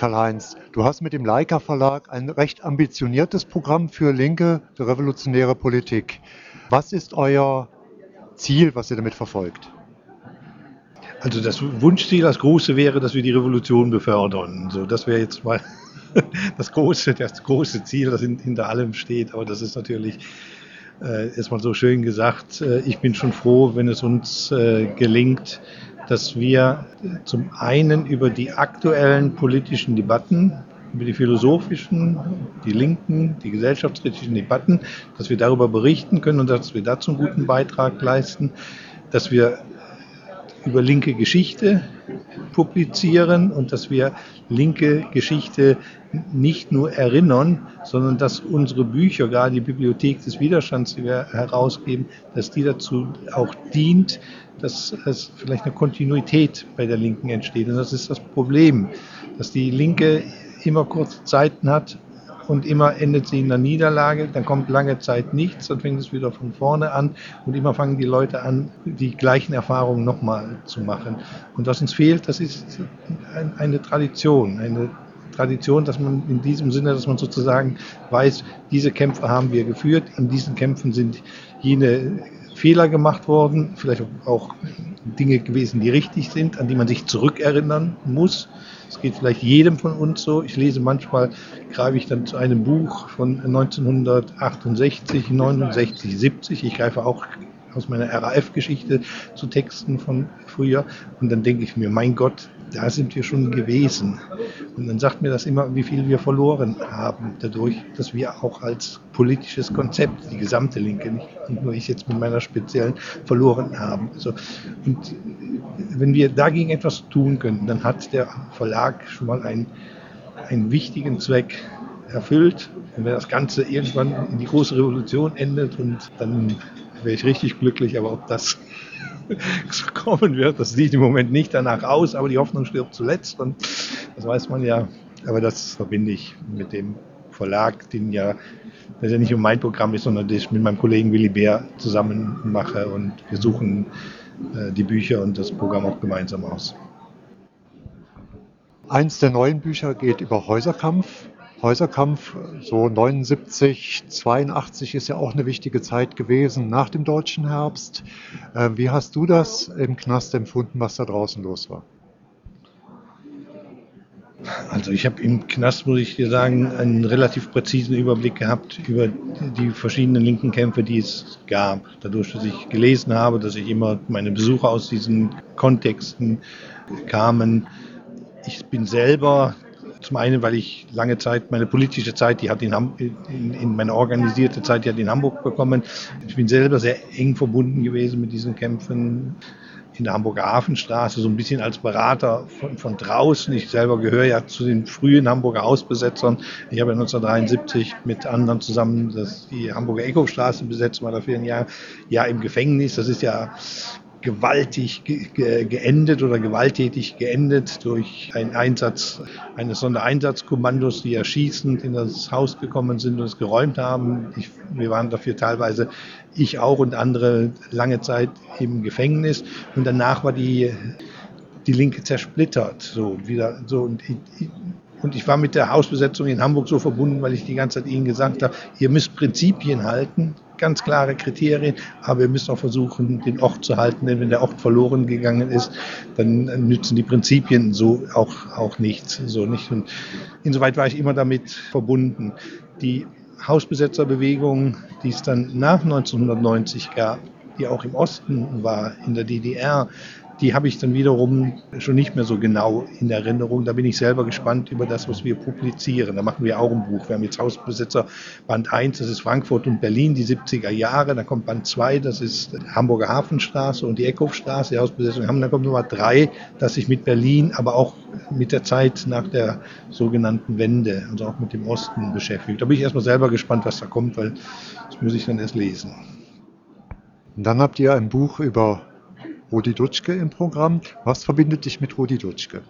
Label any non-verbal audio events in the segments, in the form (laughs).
Karl-Heinz, du hast mit dem Leica Verlag ein recht ambitioniertes Programm für linke revolutionäre Politik. Was ist euer Ziel, was ihr damit verfolgt? Also das Wunschziel, das große wäre, dass wir die Revolution befördern. So, das wäre jetzt mal (laughs) das große, das große Ziel, das hinter allem steht. Aber das ist natürlich äh, erstmal so schön gesagt. Äh, ich bin schon froh, wenn es uns äh, gelingt, dass wir zum einen über die aktuellen politischen Debatten, über die philosophischen, die linken, die gesellschaftskritischen Debatten, dass wir darüber berichten können und dass wir dazu einen guten Beitrag leisten, dass wir über linke Geschichte publizieren und dass wir linke Geschichte nicht nur erinnern, sondern dass unsere Bücher, gerade die Bibliothek des Widerstands, die wir herausgeben, dass die dazu auch dient, dass es vielleicht eine Kontinuität bei der Linken entsteht. Und das ist das Problem, dass die Linke immer kurze Zeiten hat, und immer endet sie in der Niederlage, dann kommt lange Zeit nichts, dann fängt es wieder von vorne an und immer fangen die Leute an, die gleichen Erfahrungen nochmal zu machen. Und was uns fehlt, das ist eine Tradition, eine Tradition, dass man in diesem Sinne, dass man sozusagen weiß, diese Kämpfe haben wir geführt, in diesen Kämpfen sind jene Fehler gemacht worden, vielleicht auch Dinge gewesen, die richtig sind, an die man sich zurückerinnern muss. Es geht vielleicht jedem von uns so. Ich lese manchmal, greife ich dann zu einem Buch von 1968, 69, 70. Ich greife auch aus meiner RAF-Geschichte zu Texten von früher. Und dann denke ich mir, mein Gott, da sind wir schon gewesen. Und dann sagt mir das immer, wie viel wir verloren haben, dadurch, dass wir auch als politisches Konzept, die gesamte Linke, nicht nur ich jetzt mit meiner speziellen, verloren haben. Also, und wenn wir dagegen etwas tun können, dann hat der Verlag schon mal einen, einen wichtigen Zweck erfüllt. Und wenn das Ganze irgendwann in die große Revolution endet, und dann wäre ich richtig glücklich, aber ob das (laughs) kommen wird. Das sieht im Moment nicht danach aus, aber die Hoffnung stirbt zuletzt und das weiß man ja. Aber das verbinde ich mit dem Verlag, den ja, das ja nicht nur mein Programm ist, sondern das ich mit meinem Kollegen Willy Bär zusammen mache und wir suchen die Bücher und das Programm auch gemeinsam aus. Eins der neuen Bücher geht über Häuserkampf. Häuserkampf, so 79, 82 ist ja auch eine wichtige Zeit gewesen nach dem deutschen Herbst. Äh, wie hast du das im Knast empfunden, was da draußen los war? Also ich habe im Knast, muss ich dir sagen, einen relativ präzisen Überblick gehabt über die verschiedenen linken Kämpfe, die es gab. Dadurch, dass ich gelesen habe, dass ich immer meine Besucher aus diesen Kontexten kamen. Ich bin selber zum einen, weil ich lange Zeit, meine politische Zeit, die hat in, Ham in, in meine organisierte Zeit, die hat in Hamburg bekommen. Ich bin selber sehr eng verbunden gewesen mit diesen Kämpfen in der Hamburger Hafenstraße, so ein bisschen als Berater von, von draußen. Ich selber gehöre ja zu den frühen Hamburger Hausbesetzern. Ich habe ja 1973 mit anderen zusammen das, die Hamburger Eckhofstraße besetzt, war dafür ein Jahr, Jahr im Gefängnis. Das ist ja gewaltig ge geendet oder gewalttätig geendet durch einen Einsatz eines Sondereinsatzkommandos, die erschießend in das Haus gekommen sind und es geräumt haben. Ich, wir waren dafür teilweise, ich auch und andere, lange Zeit im Gefängnis. Und danach war die, die Linke zersplittert. So, wieder, so, und und ich war mit der Hausbesetzung in Hamburg so verbunden, weil ich die ganze Zeit Ihnen gesagt habe, ihr müsst Prinzipien halten, ganz klare Kriterien, aber wir müssen auch versuchen, den Ort zu halten, denn wenn der Ort verloren gegangen ist, dann nützen die Prinzipien so auch, auch nichts. So nicht. Und insoweit war ich immer damit verbunden. Die Hausbesetzerbewegung, die es dann nach 1990 gab, die auch im Osten war, in der DDR, die habe ich dann wiederum schon nicht mehr so genau in Erinnerung. Da bin ich selber gespannt über das, was wir publizieren. Da machen wir auch ein Buch. Wir haben jetzt Hausbesitzer Band 1, das ist Frankfurt und Berlin, die 70er Jahre. Da kommt Band 2, das ist Hamburger Hafenstraße und die Eckhofstraße, die Hausbesetzung haben. Dann kommt Nummer 3, das sich mit Berlin, aber auch mit der Zeit nach der sogenannten Wende, also auch mit dem Osten beschäftigt. Da bin ich erstmal selber gespannt, was da kommt, weil das muss ich dann erst lesen. Und dann habt ihr ein Buch über Rudi Dutschke im Programm. Was verbindet dich mit Rudi Dutschke?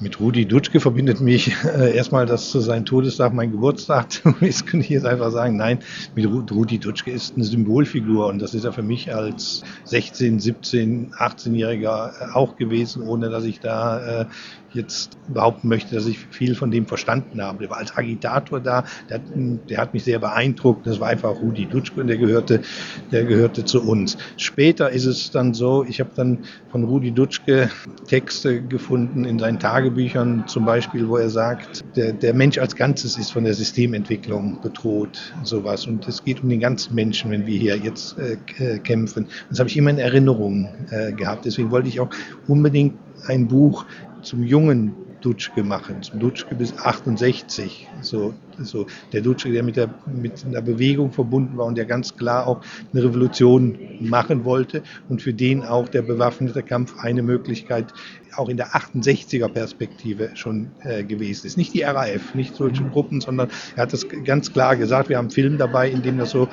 Mit Rudi Dutschke verbindet mich äh, erstmal, dass sein Todestag mein Geburtstag (laughs) ist, könnte ich jetzt einfach sagen. Nein, mit Rudi Dutschke ist eine Symbolfigur und das ist er für mich als 16, 17, 18-Jähriger auch gewesen, ohne dass ich da äh, jetzt behaupten möchte, dass ich viel von dem verstanden habe. Der war als Agitator da, der hat, der hat mich sehr beeindruckt. Das war einfach Rudi Dutschke und der gehörte, der gehörte zu uns. Später ist es dann so, ich habe dann von Rudi Dutschke Texte gefunden in seinen Tagebüchern, zum Beispiel, wo er sagt, der, der Mensch als Ganzes ist von der Systementwicklung bedroht, sowas. Und es geht um den ganzen Menschen, wenn wir hier jetzt äh, kämpfen. Das habe ich immer in Erinnerung äh, gehabt. Deswegen wollte ich auch unbedingt ein Buch zum jungen Dutschke machen, zum Dutschke bis 68. So, so der Dutschke, der mit, der mit einer Bewegung verbunden war und der ganz klar auch eine Revolution machen wollte und für den auch der bewaffnete Kampf eine Möglichkeit auch in der 68er Perspektive schon äh, gewesen ist. Nicht die RAF, nicht solche Gruppen, sondern er hat das ganz klar gesagt. Wir haben einen Film dabei, in dem das so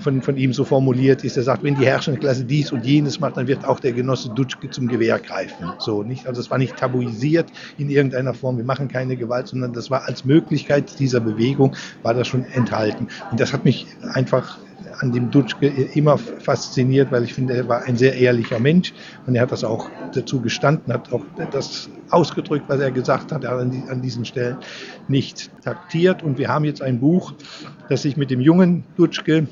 von, von ihm so formuliert ist. Er sagt, wenn die herrschende Klasse dies und jenes macht, dann wird auch der Genosse Dutschke zum Gewehr greifen. So, nicht? Also es war nicht tabuisiert in irgendeiner Form. Wir machen keine Gewalt, sondern das war als Möglichkeit dieser Bewegung war das schon enthalten. Und das hat mich einfach an dem Dutschke immer fasziniert, weil ich finde, er war ein sehr ehrlicher Mensch und er hat das auch dazu gestanden, hat auch das ausgedrückt, was er gesagt hat, an, die, an diesen Stellen nicht taktiert. Und wir haben jetzt ein Buch, das sich mit dem jungen Dutschke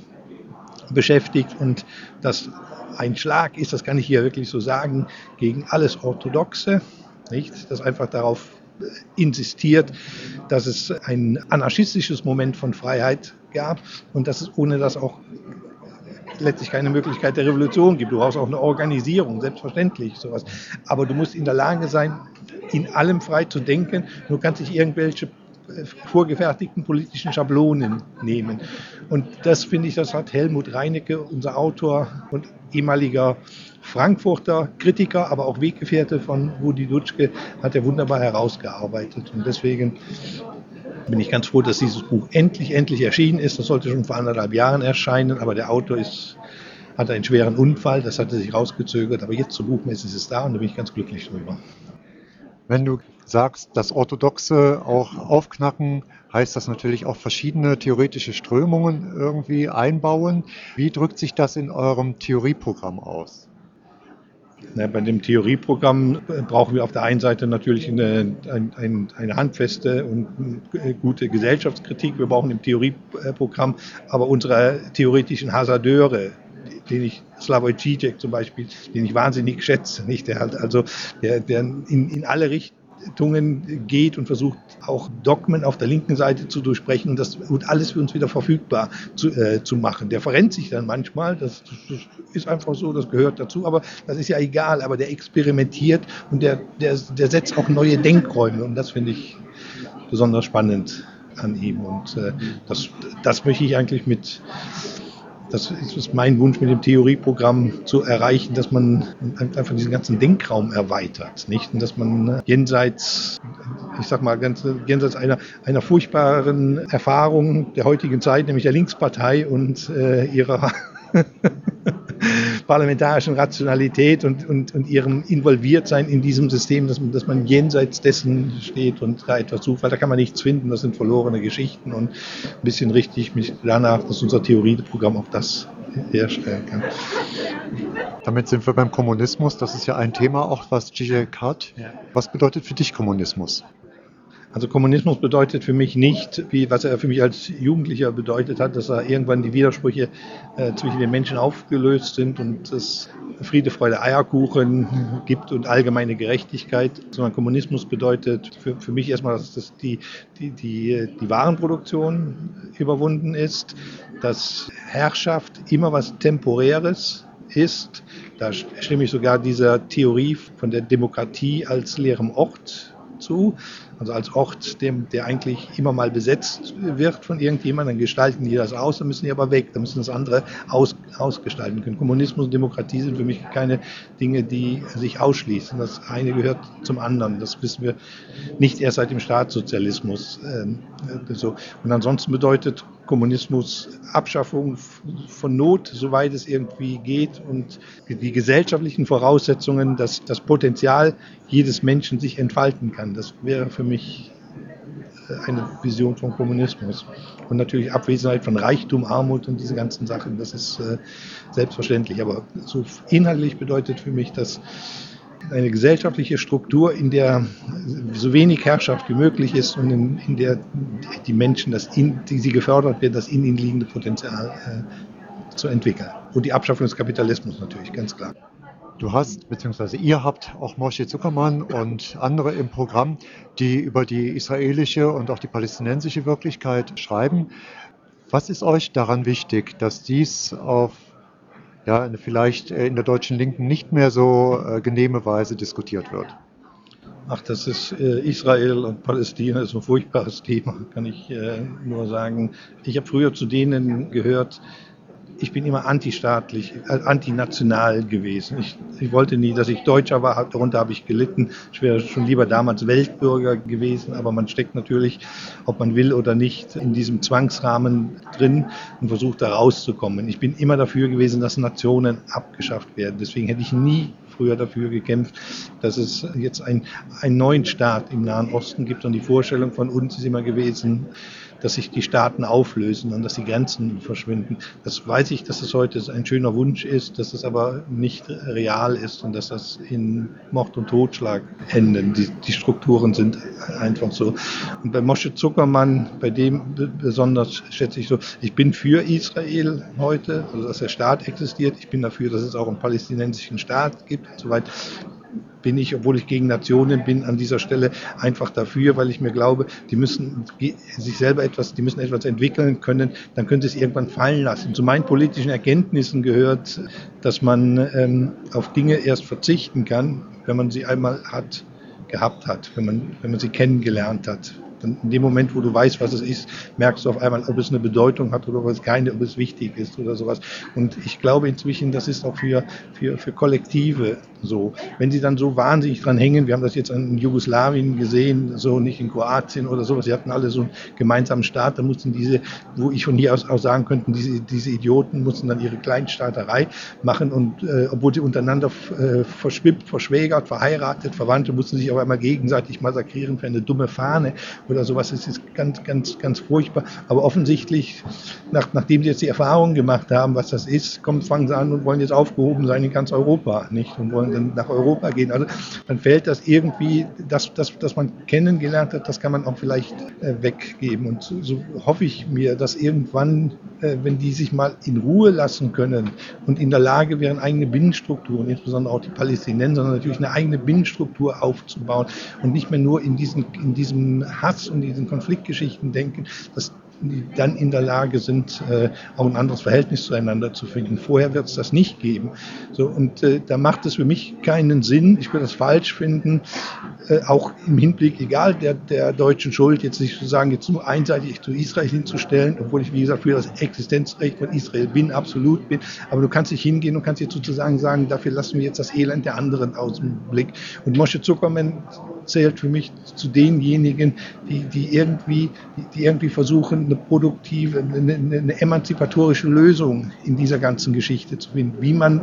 beschäftigt und das ein Schlag ist, das kann ich hier wirklich so sagen, gegen alles Orthodoxe, nicht? Das einfach darauf insistiert, dass es ein anarchistisches Moment von Freiheit gab und dass es ohne das auch letztlich keine Möglichkeit der Revolution gibt. Du brauchst auch eine Organisierung, selbstverständlich sowas. Aber du musst in der Lage sein, in allem frei zu denken. Du kannst nicht irgendwelche äh, vorgefertigten politischen Schablonen nehmen. Und das finde ich, das hat Helmut Reinecke, unser Autor und ehemaliger Frankfurter Kritiker, aber auch Weggefährte von Rudi Dutschke, hat er wunderbar herausgearbeitet. Und deswegen bin ich ganz froh, dass dieses Buch endlich, endlich erschienen ist. Das sollte schon vor anderthalb Jahren erscheinen, aber der Autor ist, hatte einen schweren Unfall, das hatte sich rausgezögert. Aber jetzt zur Buchmesse ist es da und da bin ich ganz glücklich drüber. Wenn du sagst, das Orthodoxe auch aufknacken, heißt das natürlich auch verschiedene theoretische Strömungen irgendwie einbauen. Wie drückt sich das in eurem Theorieprogramm aus? Bei dem Theorieprogramm brauchen wir auf der einen Seite natürlich eine, eine, eine, handfeste und gute Gesellschaftskritik. Wir brauchen im Theorieprogramm aber unsere theoretischen Hasardeure, den ich Slavoj Žižek zum Beispiel, den ich wahnsinnig schätze, nicht? Der halt also, der, der in, in alle Richtungen Richtungen geht und versucht auch Dogmen auf der linken Seite zu durchbrechen und das und alles für uns wieder verfügbar zu, äh, zu machen. Der verrennt sich dann manchmal, das, das, ist einfach so, das gehört dazu, aber das ist ja egal, aber der experimentiert und der, der, der setzt auch neue Denkräume und das finde ich besonders spannend an ihm und äh, das, das möchte ich eigentlich mit das ist mein Wunsch mit dem Theorieprogramm zu erreichen, dass man einfach diesen ganzen Denkraum erweitert, nicht? Und dass man äh, jenseits, ich sag mal, ganz, jenseits einer, einer furchtbaren Erfahrung der heutigen Zeit, nämlich der Linkspartei und äh, ihrer (laughs) parlamentarischen Rationalität und, und, und ihrem Involviertsein in diesem System, dass man, dass man jenseits dessen steht und da etwas sucht, weil da kann man nichts finden, das sind verlorene Geschichten und ein bisschen richtig mich danach, dass unser Theorieprogramm auch das herstellen kann. Damit sind wir beim Kommunismus. Das ist ja ein Thema auch, was Zizek hat. Ja. Was bedeutet für dich Kommunismus? Also Kommunismus bedeutet für mich nicht, wie was er für mich als Jugendlicher bedeutet hat, dass er irgendwann die Widersprüche äh, zwischen den Menschen aufgelöst sind und es Friede, Freude, Eierkuchen gibt und allgemeine Gerechtigkeit, sondern Kommunismus bedeutet für, für mich erstmal, dass das die, die, die, die Warenproduktion überwunden ist, dass Herrschaft immer was Temporäres ist. Da stimme ich sogar dieser Theorie von der Demokratie als leerem Ort zu. Also als Ort, dem, der eigentlich immer mal besetzt wird von irgendjemandem, dann gestalten die das aus, dann müssen die aber weg, dann müssen das andere aus, ausgestalten können. Kommunismus und Demokratie sind für mich keine Dinge, die sich ausschließen. Das eine gehört zum anderen. Das wissen wir nicht erst seit dem Staatssozialismus. Ähm, äh, so. Und ansonsten bedeutet Kommunismus Abschaffung von Not, soweit es irgendwie geht und die gesellschaftlichen Voraussetzungen, dass das Potenzial jedes Menschen sich entfalten kann. Das wäre für mich äh, eine Vision von Kommunismus. Und natürlich Abwesenheit von Reichtum, Armut und diese ganzen Sachen, das ist äh, selbstverständlich. Aber so inhaltlich bedeutet für mich, dass eine gesellschaftliche Struktur, in der so wenig Herrschaft wie möglich ist und in, in der die Menschen, das in, die sie gefördert wird, das in ihnen liegende Potenzial äh, zu entwickeln. Und die Abschaffung des Kapitalismus natürlich, ganz klar. Du hast, beziehungsweise ihr habt auch Moshe Zuckermann und andere im Programm, die über die israelische und auch die palästinensische Wirklichkeit schreiben. Was ist euch daran wichtig, dass dies auf ja, vielleicht in der deutschen Linken nicht mehr so äh, genehme Weise diskutiert wird? Ach, das ist äh, Israel und Palästina ist ein furchtbares (laughs) Thema, kann ich äh, nur sagen. Ich habe früher zu denen gehört, ich bin immer antistaatlich, äh, antinational gewesen. Ich, ich, wollte nie, dass ich Deutscher war, darunter habe ich gelitten. Ich wäre schon lieber damals Weltbürger gewesen, aber man steckt natürlich, ob man will oder nicht, in diesem Zwangsrahmen drin und versucht da rauszukommen. Ich bin immer dafür gewesen, dass Nationen abgeschafft werden. Deswegen hätte ich nie früher dafür gekämpft, dass es jetzt ein, einen neuen Staat im Nahen Osten gibt. Und die Vorstellung von uns ist immer gewesen, dass sich die Staaten auflösen und dass die Grenzen verschwinden. Das weiß ich, dass es heute ein schöner Wunsch ist, dass es aber nicht real ist und dass das in Mord und Totschlag enden. Die, die Strukturen sind einfach so. Und bei Moshe Zuckermann, bei dem besonders schätze ich so, ich bin für Israel heute, also dass der Staat existiert. Ich bin dafür, dass es auch einen palästinensischen Staat gibt. Soweit bin ich, obwohl ich gegen Nationen bin, an dieser Stelle einfach dafür, weil ich mir glaube, die müssen sich selber etwas, die müssen etwas entwickeln können, dann können sie es irgendwann fallen lassen. Zu meinen politischen Erkenntnissen gehört, dass man ähm, auf Dinge erst verzichten kann, wenn man sie einmal hat, gehabt hat, wenn man, wenn man sie kennengelernt hat. Dann in dem Moment, wo du weißt, was es ist, merkst du auf einmal, ob es eine Bedeutung hat oder ob es keine, ob es wichtig ist oder sowas. Und ich glaube inzwischen, das ist auch für, für, für Kollektive so. Wenn sie dann so wahnsinnig dran hängen, wir haben das jetzt in Jugoslawien gesehen, so nicht in Kroatien oder sowas, sie hatten alle so einen gemeinsamen Staat, da mussten diese, wo ich von hier aus auch sagen könnte, diese, diese Idioten mussten dann ihre Kleinstaaterei machen und äh, obwohl sie untereinander äh, verschwippt, verschwägert, verheiratet, Verwandte, mussten sich aber einmal gegenseitig massakrieren für eine dumme Fahne oder sowas. Das ist ganz, ganz, ganz furchtbar. Aber offensichtlich, nach, nachdem sie jetzt die Erfahrung gemacht haben, was das ist, kommen, fangen sie an und wollen jetzt aufgehoben sein in ganz Europa, nicht? Und wollen dann nach Europa gehen. Also dann fällt das irgendwie, das, das, das man kennengelernt hat, das kann man auch vielleicht äh, weggeben. Und so, so, hoffe ich mir, dass irgendwann, äh, wenn die sich mal in Ruhe lassen können und in der Lage wären, eigene Binnenstrukturen, insbesondere auch die Palästinenser, natürlich eine eigene Binnenstruktur aufzubauen und nicht mehr nur in, diesen, in diesem Hass und diesen Konfliktgeschichten denken, dass die dann in der Lage sind, äh, auch ein anderes Verhältnis zueinander zu finden. Vorher wird es das nicht geben. So, und äh, da macht es für mich keinen Sinn. Ich würde das falsch finden, äh, auch im Hinblick, egal der, der deutschen Schuld, jetzt nicht zu sagen, jetzt nur einseitig zu Israel hinzustellen, obwohl ich, wie gesagt, für das Existenzrecht von Israel bin, absolut bin. Aber du kannst nicht hingehen und kannst jetzt sozusagen sagen, dafür lassen wir jetzt das Elend der anderen aus dem Blick. Und Moshe Zuckermann zählt für mich zu denjenigen, die, die, irgendwie, die irgendwie versuchen, eine produktive, eine, eine emanzipatorische Lösung in dieser ganzen Geschichte zu finden, wie man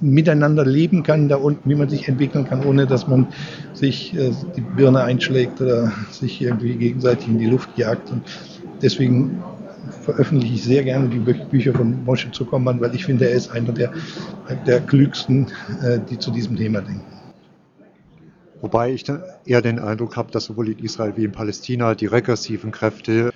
miteinander leben kann da unten, wie man sich entwickeln kann, ohne dass man sich äh, die Birne einschlägt oder sich irgendwie gegenseitig in die Luft jagt. Und deswegen veröffentliche ich sehr gerne die Bücher von Moshe Zuckermann, weil ich finde, er ist einer der, der klügsten, äh, die zu diesem Thema denken. Wobei ich eher den Eindruck habe, dass sowohl in Israel wie in Palästina die regressiven Kräfte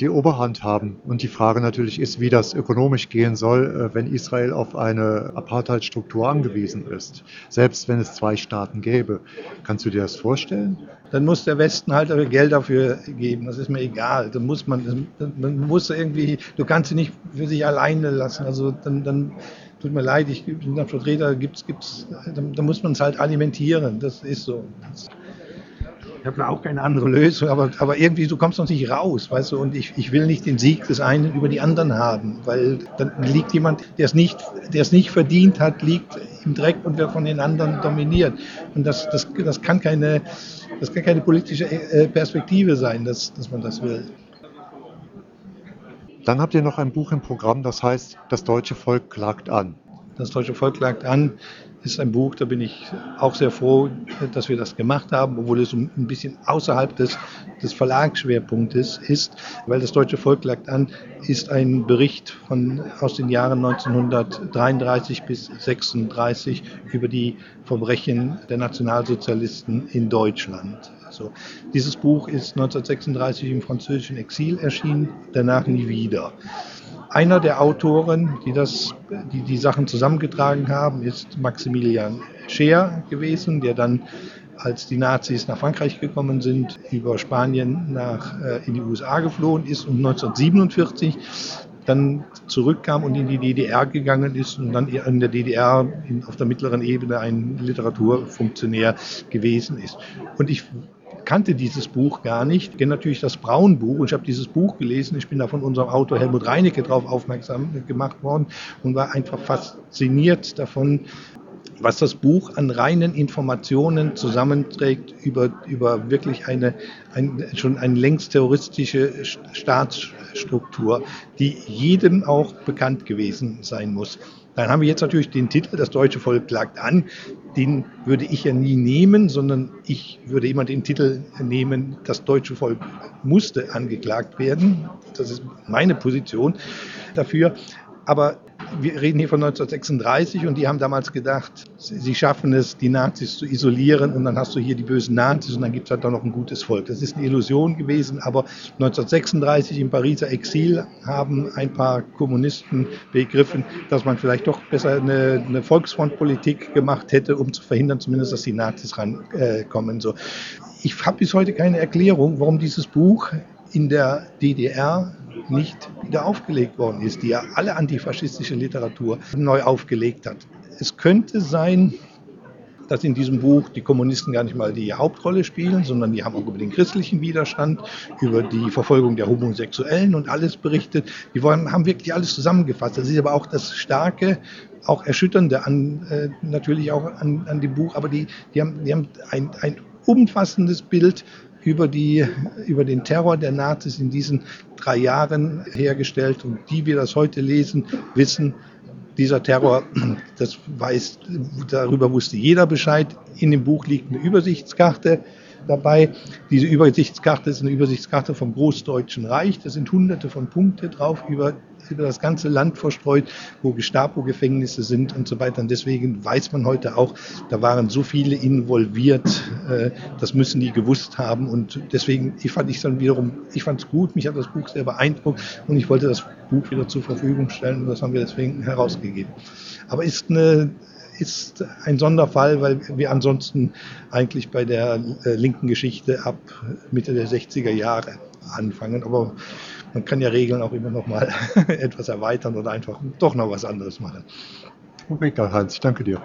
die Oberhand haben. Und die Frage natürlich ist, wie das ökonomisch gehen soll, äh, wenn Israel auf eine Apartheidstruktur angewiesen ist. Selbst wenn es zwei Staaten gäbe. Kannst du dir das vorstellen? Dann muss der Westen halt Geld dafür geben. Das ist mir egal. Dann muss man, man muss irgendwie, du kannst sie nicht für sich alleine lassen. Also dann, dann tut mir leid, ich bin ein Vertreter, gibt's, gibt's, da, muss man es halt alimentieren. Das ist so. Ich habe da auch keine andere Lösung, aber, aber irgendwie, du kommst noch nicht raus, weißt du, und ich, ich will nicht den Sieg des einen über die anderen haben, weil dann liegt jemand, der es nicht, der es nicht verdient hat, liegt im Dreck und wird von den anderen dominiert. Und das, das, das kann keine, das kann keine politische äh, Perspektive sein, dass, dass man das will. Dann habt ihr noch ein Buch im Programm, das heißt Das deutsche Volk klagt an. Das deutsche Volk klagt an ist ein Buch, da bin ich auch sehr froh, dass wir das gemacht haben, obwohl es ein bisschen außerhalb des, des Verlagsschwerpunktes ist, weil das deutsche Volk lag an, ist ein Bericht von, aus den Jahren 1933 bis 1936 über die Verbrechen der Nationalsozialisten in Deutschland. Also, dieses Buch ist 1936 im französischen Exil erschienen, danach nie wieder. Einer der Autoren, die, das, die die Sachen zusammengetragen haben, ist Maximilian Scheer gewesen, der dann, als die Nazis nach Frankreich gekommen sind, über Spanien nach, äh, in die USA geflohen ist und 1947 dann zurückkam und in die DDR gegangen ist und dann in der DDR in, auf der mittleren Ebene ein Literaturfunktionär gewesen ist. Und ich kannte dieses Buch gar nicht. Ich kenne natürlich das Braunbuch und ich habe dieses Buch gelesen. Ich bin da von unserem Autor Helmut Reinecke darauf aufmerksam gemacht worden und war einfach fasziniert davon, was das Buch an reinen Informationen zusammenträgt über, über wirklich eine, ein, schon eine längst terroristische Staatsstruktur, die jedem auch bekannt gewesen sein muss. Dann haben wir jetzt natürlich den Titel, das deutsche Volk klagt an. Den würde ich ja nie nehmen, sondern ich würde immer den Titel nehmen, das deutsche Volk musste angeklagt werden. Das ist meine Position dafür. Aber wir reden hier von 1936 und die haben damals gedacht, sie schaffen es, die Nazis zu isolieren und dann hast du hier die bösen Nazis und dann gibt es halt auch noch ein gutes Volk. Das ist eine Illusion gewesen, aber 1936 im Pariser Exil haben ein paar Kommunisten begriffen, dass man vielleicht doch besser eine, eine Volksfrontpolitik gemacht hätte, um zu verhindern zumindest, dass die Nazis rankommen. So. Ich habe bis heute keine Erklärung, warum dieses Buch in der DDR nicht wieder aufgelegt worden ist, die ja alle antifaschistische Literatur neu aufgelegt hat. Es könnte sein, dass in diesem Buch die Kommunisten gar nicht mal die Hauptrolle spielen, sondern die haben auch über den christlichen Widerstand, über die Verfolgung der Homosexuellen und alles berichtet. Die haben wirklich alles zusammengefasst. Das ist aber auch das Starke, auch Erschütternde an, äh, natürlich auch an, an dem Buch, aber die, die haben, die haben ein, ein umfassendes Bild über, die, über den Terror der Nazis in diesen drei Jahren hergestellt. Und die wir das heute lesen, wissen, dieser Terror, das weiß, darüber wusste jeder Bescheid. In dem Buch liegt eine Übersichtskarte dabei. Diese Übersichtskarte ist eine Übersichtskarte vom Großdeutschen Reich. Da sind hunderte von Punkte drauf über über das ganze Land verstreut, wo Gestapo-Gefängnisse sind und so weiter. Und deswegen weiß man heute auch, da waren so viele involviert, äh, das müssen die gewusst haben. Und deswegen, ich fand ich dann wiederum, ich fand es gut, mich hat das Buch sehr beeindruckt und ich wollte das Buch wieder zur Verfügung stellen und das haben wir deswegen herausgegeben. Aber ist eine ist ein Sonderfall, weil wir ansonsten eigentlich bei der äh, linken Geschichte ab Mitte der 60er Jahre anfangen. Aber man kann ja Regeln auch immer noch mal (laughs) etwas erweitern oder einfach doch noch was anderes machen. Okay, Karl-Heinz, danke dir.